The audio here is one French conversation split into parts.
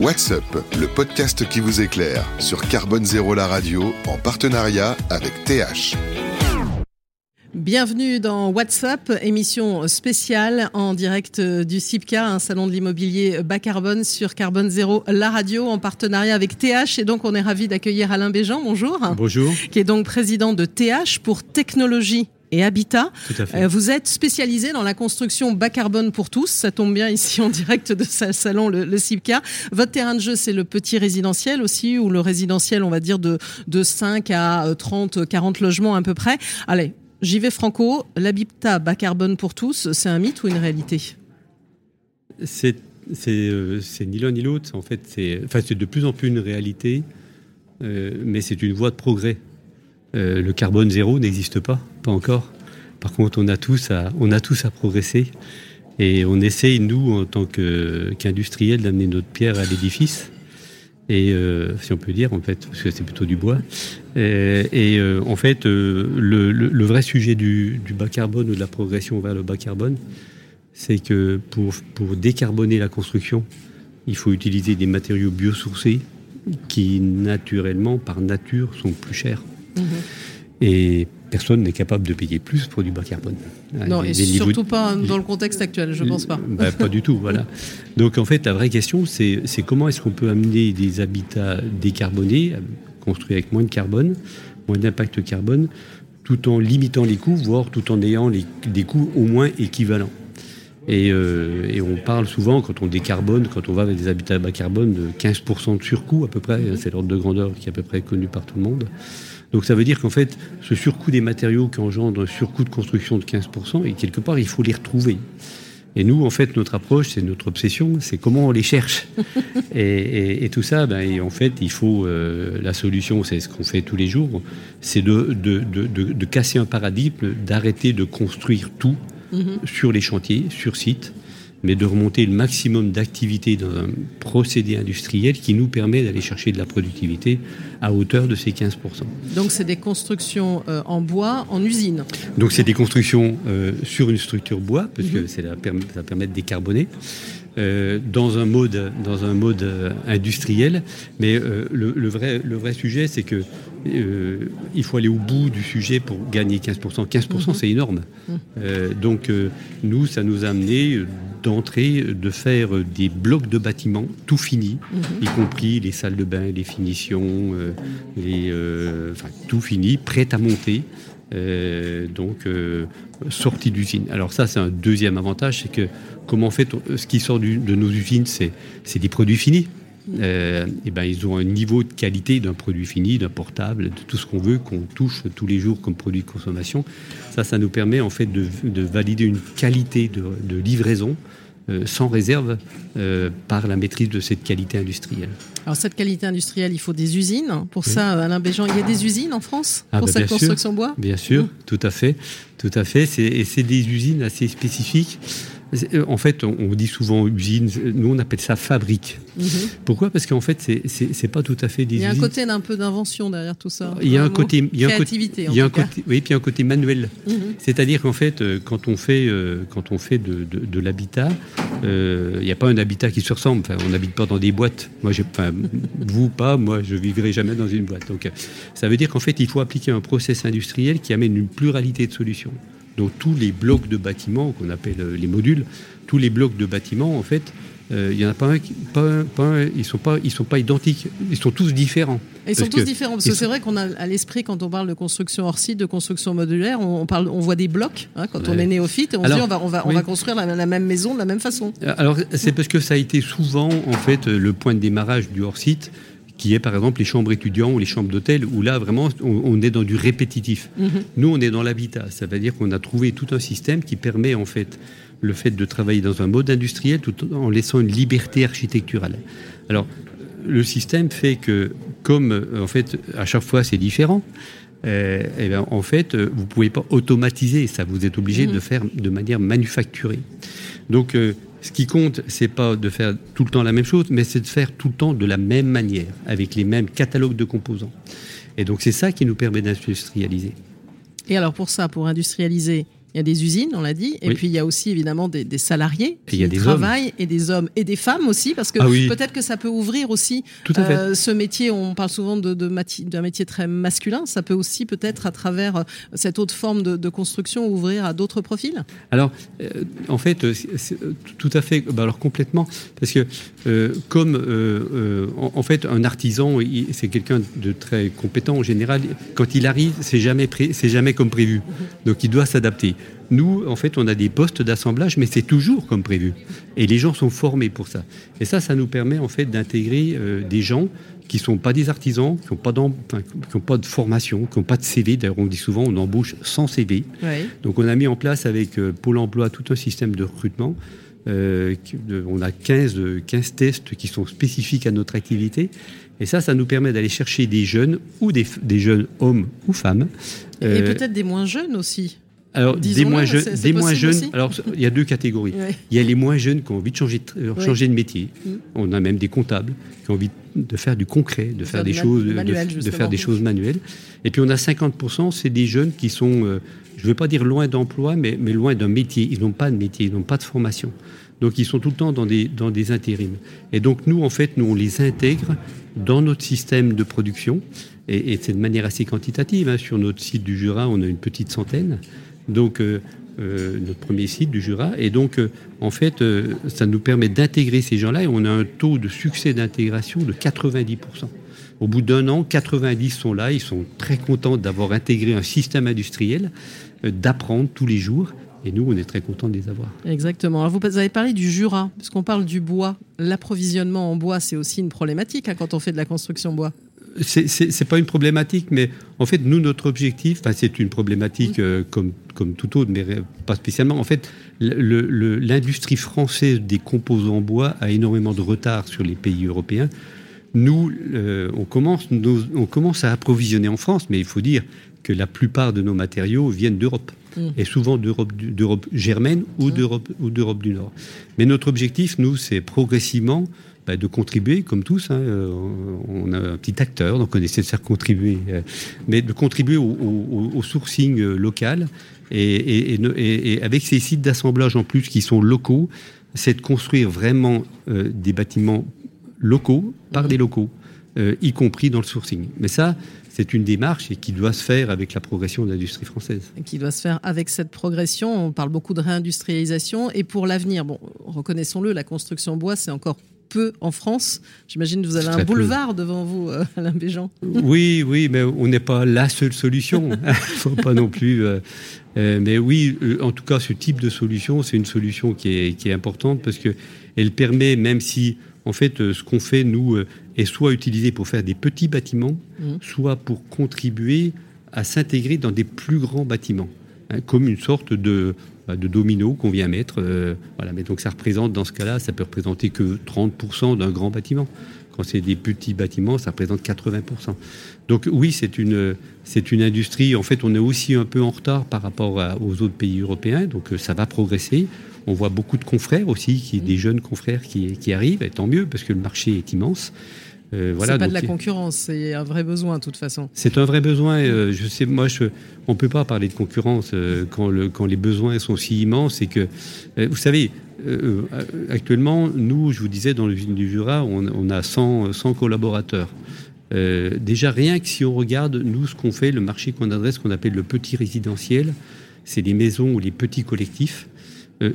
What's Up, le podcast qui vous éclaire sur Carbone Zéro la radio en partenariat avec TH. Bienvenue dans WhatsApp, émission spéciale en direct du CIPCA, un salon de l'immobilier bas carbone sur Carbone Zéro, la radio, en partenariat avec TH. Et donc, on est ravi d'accueillir Alain Béjean, bonjour. Bonjour. Qui est donc président de TH pour Technologie et Habitat. Tout à fait. Euh, vous êtes spécialisé dans la construction bas carbone pour tous. Ça tombe bien ici en direct de ce salon, le, le CIPCA. Votre terrain de jeu, c'est le petit résidentiel aussi, ou le résidentiel, on va dire, de, de 5 à 30, 40 logements à peu près. Allez, j'y vais franco. L'habitat bas carbone pour tous, c'est un mythe ou une réalité? C'est euh, ni l'un ni l'autre. En fait, c'est enfin, de plus en plus une réalité, euh, mais c'est une voie de progrès. Euh, le carbone zéro n'existe pas, pas encore. Par contre, on a tous à, progresser. Et on essaye, nous, en tant qu'industriels, d'amener notre pierre à l'édifice. Et euh, si on peut dire, en fait, parce que c'est plutôt du bois. Et, et euh, en fait, euh, le, vrai sujet du, du, bas carbone ou de la progression vers le bas carbone, c'est que pour, pour décarboner la construction, il faut utiliser des matériaux biosourcés qui, naturellement, par nature, sont plus chers. Mmh. Et personne n'est capable de payer plus pour du bas carbone. Non, les, et les surtout niveaux... pas dans le contexte actuel, je ne pense pas. Bah, pas du tout, voilà. Donc en fait, la vraie question, c'est comment est-ce qu'on peut amener des habitats décarbonés, construits avec moins de carbone, moins d'impact carbone, tout en limitant les coûts, voire tout en ayant les, des coûts au moins équivalents. Et, euh, et, on parle souvent, quand on décarbone, quand on va avec des habitats bas carbone, de 15% de surcoût à peu près, c'est l'ordre de grandeur qui est à peu près connu par tout le monde. Donc ça veut dire qu'en fait, ce surcoût des matériaux qui engendre un surcoût de construction de 15%, et quelque part, il faut les retrouver. Et nous, en fait, notre approche, c'est notre obsession, c'est comment on les cherche. et, et, et, tout ça, ben, et en fait, il faut euh, la solution, c'est ce qu'on fait tous les jours, c'est de, de, de, de, casser un paradigme, d'arrêter de construire tout mm -hmm. sur les chantiers, sur site, mais de remonter le maximum d'activité dans un procédé industriel qui nous permet d'aller chercher de la productivité à hauteur de ces 15%. Donc c'est des constructions euh, en bois, en usine Donc c'est des constructions euh, sur une structure bois, parce que la, ça permet de décarboner. Euh, dans un mode, dans un mode euh, industriel. Mais euh, le, le, vrai, le vrai sujet, c'est que il faut aller au bout du sujet pour gagner 15%. 15%, mm -hmm. c'est énorme. -hmm. donc nous, ça nous a amené d'entrer, de faire des blocs de bâtiments tout finis, -hmm. y compris les salles de bain, les finitions, les, enfin, tout fini, prêt à monter. Euh, donc euh, sortie d'usine. Alors ça, c'est un deuxième avantage, c'est que comme en fait, ce qui sort de nos usines, c'est des produits finis. Euh, et ben, ils ont un niveau de qualité d'un produit fini, d'un portable, de tout ce qu'on veut, qu'on touche tous les jours comme produit de consommation. Ça, ça nous permet en fait de, de valider une qualité de, livraison sans réserve euh, par la maîtrise de cette qualité industrielle. Alors cette qualité industrielle, il faut des usines. Pour oui. ça, Alain Béjean, il y a des usines en France ah, pour bah, cette construction sûr, bois? Bien sûr, mmh. tout à fait. Tout à fait. Et c'est des usines assez spécifiques. En fait, on dit souvent usine, nous on appelle ça fabrique. Mm -hmm. Pourquoi? Parce qu'en fait, c'est pas tout à fait des Il y a usines. un côté d'un peu d'invention derrière tout ça. Il y a un côté, il y a un côté, il y a un côté, oui, puis un côté manuel. Mm -hmm. C'est-à-dire qu'en fait, quand on fait, euh, quand on fait de, de, de l'habitat, euh, il n'y a pas un habitat qui se ressemble. Enfin, on n'habite pas dans des boîtes. Moi, enfin, vous pas, moi, je vivrai jamais dans une boîte. Donc, ça veut dire qu'en fait, il faut appliquer un process industriel qui amène une pluralité de solutions. Donc tous les blocs de bâtiments qu'on appelle les modules, tous les blocs de bâtiments, en fait, il euh, n'y en a pas un, pas un, pas un ils ne sont, pas, ils sont pas identiques, ils sont tous différents. Et ils sont tous différents, parce que c'est vrai qu'on a à l'esprit, quand on parle de construction hors site, de construction modulaire, on, parle, on voit des blocs, hein, quand ouais. on est néophyte, et on Alors, se dit on va, on va, oui. on va construire la, la, même maison de la même façon. Alors c'est parce que ça a été souvent, en fait, le point de démarrage du hors site, qui est par exemple les chambres étudiants ou les chambres d'hôtel, où là vraiment on, on, est dans du répétitif. -hmm. Nous on est dans l'habitat, ça veut dire qu'on a trouvé tout un système qui permet en fait le fait de travailler dans un mode industriel tout en laissant une liberté architecturale. Alors le système fait que comme en fait à chaque fois c'est différent, euh, et bien, en fait, vous ne pouvez pas automatiser ça. Vous êtes obligé mmh. de faire de manière manufacturée. Donc, euh, ce qui compte, c'est pas de faire tout le temps la même chose, mais c'est de faire tout le temps de la même manière, avec les mêmes catalogues de composants. Et donc, c'est ça qui nous permet d'industrialiser. Et alors, pour ça, pour industrialiser, il y a des usines, on l'a dit, et puis il y a aussi évidemment des, salariés qui y travaillent, et des hommes et des femmes aussi, parce que ah peut-être que ça peut ouvrir aussi euh, ce métier. On parle souvent de, d'un métier très masculin, ça peut aussi peut-être à travers euh, cette autre forme de, construction ouvrir à d'autres profils. Alors, euh, en fait, tout à fait, bah, alors complètement, parce que comme en, fait un artisan, c'est quelqu'un de très compétent en général. Quand il arrive, c'est jamais c'est jamais comme prévu, donc il doit s'adapter. Nous, en fait, on a des postes d'assemblage, mais c'est toujours comme prévu. Et les gens sont formés pour ça. Et ça, ça nous permet en fait d'intégrer euh, des gens qui ne sont pas des artisans, qui n'ont pas, pas, de formation, qui n'ont pas de CV. D'ailleurs, on dit souvent, on embauche sans CV. Donc, on a mis en place avec euh, Pôle Emploi tout un système de recrutement. Euh, on a 15, 15 tests qui sont spécifiques à notre activité. Et ça, ça nous permet d'aller chercher des jeunes ou des, des jeunes hommes ou femmes. Et peut-être des moins jeunes aussi. Alors, des moins, jeunes, des moins jeunes, alors il y a deux catégories. Il y a les moins jeunes qui ont envie de changer de, euh, changer de métier. Mm. On a même des comptables qui ont envie de faire du concret, de, faire, des choses, de, faire des choses manuelles. Et puis on a 50%, c'est des jeunes qui sont, euh, je ne veux pas dire loin d'emploi, mais, mais loin d'un métier. Ils n'ont pas de métier, ils n'ont pas de formation. Donc ils sont tout le temps dans des, dans des intérims. Et donc nous, en fait, nous, on les intègre dans notre système de production. Et, et c'est de manière assez quantitative. Hein. Sur notre site du Jura, on a une petite centaine donc euh, euh, notre premier site du Jura. Et donc, euh, en fait, ça nous permet d'intégrer ces gens-là et on a un taux de succès d'intégration de 90%. Au bout d'un an, 90 sont là, ils sont très contents d'avoir intégré un système industriel, d'apprendre tous les jours. Et nous, on est très contents de les avoir. Exactement. Alors vous avez parlé du Jura, puisqu'on parle du bois. L'approvisionnement en bois, c'est aussi une problématique hein, quand on fait de la construction bois c'est pas une problématique, mais en fait, nous, notre objectif, c'est une problématique euh, comme, comme tout autre, mais pas spécialement. En fait, l'industrie française des composants en bois a énormément de retard sur les pays européens. Nous, euh, on, commence, on commence à approvisionner en France, mais il faut dire que la plupart de nos matériaux viennent d'Europe. Mm. Et souvent d'Europe germaine ou mm. d'Europe du Nord. Mais notre objectif, nous, c'est progressivement bah, de contribuer, comme tous. Hein, euh, on a un petit acteur, donc on essaie de faire contribuer, euh, mais de contribuer au, sourcing euh, local. Et, avec ces sites d'assemblage en plus qui sont locaux, c'est de construire vraiment des bâtiments locaux par des locaux, y compris dans le sourcing. Mais ça, c'est une démarche et qui doit se faire avec la progression de l'industrie française. Qui doit se faire avec cette progression. On parle beaucoup de réindustrialisation. Et pour l'avenir, bon, reconnaissons-le, la construction bois, c'est encore peu en France. J'imagine que vous avez un boulevard devant vous, euh, Alain Béjean. Oui, oui, mais on n'est pas la seule solution. Faut pas non plus. Euh, euh, mais oui, en tout cas, ce type de solution, c'est une solution qui est, qui est importante parce qu'elle permet, même si, en fait, ce qu'on fait, nous, est soit utilisé pour faire des petits bâtiments, mmh. soit pour contribuer à s'intégrer dans des plus grands bâtiments, hein, comme une sorte de de dominos qu'on vient mettre. Euh, voilà, mais donc ça représente, dans ce cas-là, ça peut représenter que 30% d'un grand bâtiment. Quand c'est des petits bâtiments, ça représente 80%. Donc oui, c'est une, c'est une industrie. En fait, on est aussi un peu en retard par rapport aux autres pays européens. Donc euh, ça va progresser. On voit beaucoup de confrères aussi, qui, des jeunes confrères qui, qui arrivent, et tant mieux, parce que le marché est immense. Euh, voilà, c'est pas de la concurrence, c'est un vrai besoin de toute façon. C'est un vrai besoin. Euh, je sais, moi, je, on peut pas parler de concurrence euh, quand, le, quand les besoins sont si immenses. Et que, vous savez, actuellement, nous, je vous disais, dans le du Jura, on, a 100, 100 collaborateurs. déjà, rien que si on regarde, nous, ce qu'on fait, le marché qu'on adresse, qu'on appelle le petit résidentiel, c'est les maisons ou les petits collectifs.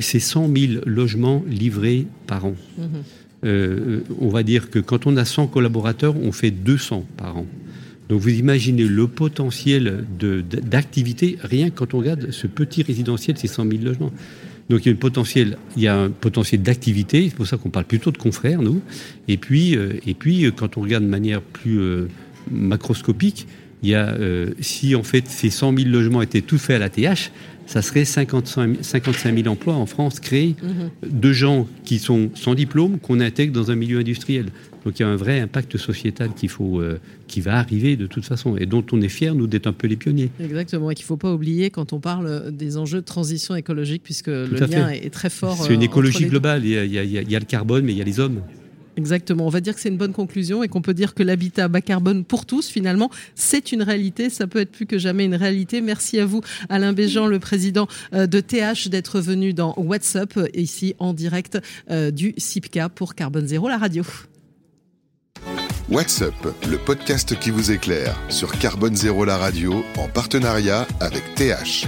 c'est 100 000 logements livrés par an. Mmh euh, on va dire que quand on a 100 collaborateurs, on fait 200 par an. Donc vous imaginez le potentiel d'activité, rien quand on regarde ce petit résidentiel, c'est 100 000 logements. Donc il y a, potentiel, il y a un potentiel d'activité, c'est pour ça qu'on parle plutôt de confrères, nous. Et puis, euh, et puis euh, quand on regarde de manière plus macroscopique, il y a, si en fait ces 100 000 logements étaient tous faits à la TH, ça serait 55 000 emplois en France créés mhm. de gens qui sont sans diplôme, qu'on intègre dans un milieu industriel. Donc il y a un vrai impact sociétal qu'il faut, euh, qui va arriver de toute façon et dont on est fier, nous, d'être un peu les pionniers. Exactement, et qu'il ne faut pas oublier quand on parle des enjeux de transition écologique, puisque le lien est très fort. C'est une euh, écologie globale. Il y, a, il y, a, le carbone, mais il y a les hommes. Exactement. On va dire que c'est une bonne conclusion et qu'on peut dire que l'habitat bas carbone pour tous, finalement, c'est une réalité. Ça peut être plus que jamais une réalité. Merci à vous, Alain Béjean, le président euh, de TH, d'être venu dans WhatsApp, ici en direct euh, du CIPCA pour Carbone Zéro, la radio. WhatsApp, le podcast qui vous éclaire sur Carbone Zéro, la radio, en partenariat avec TH.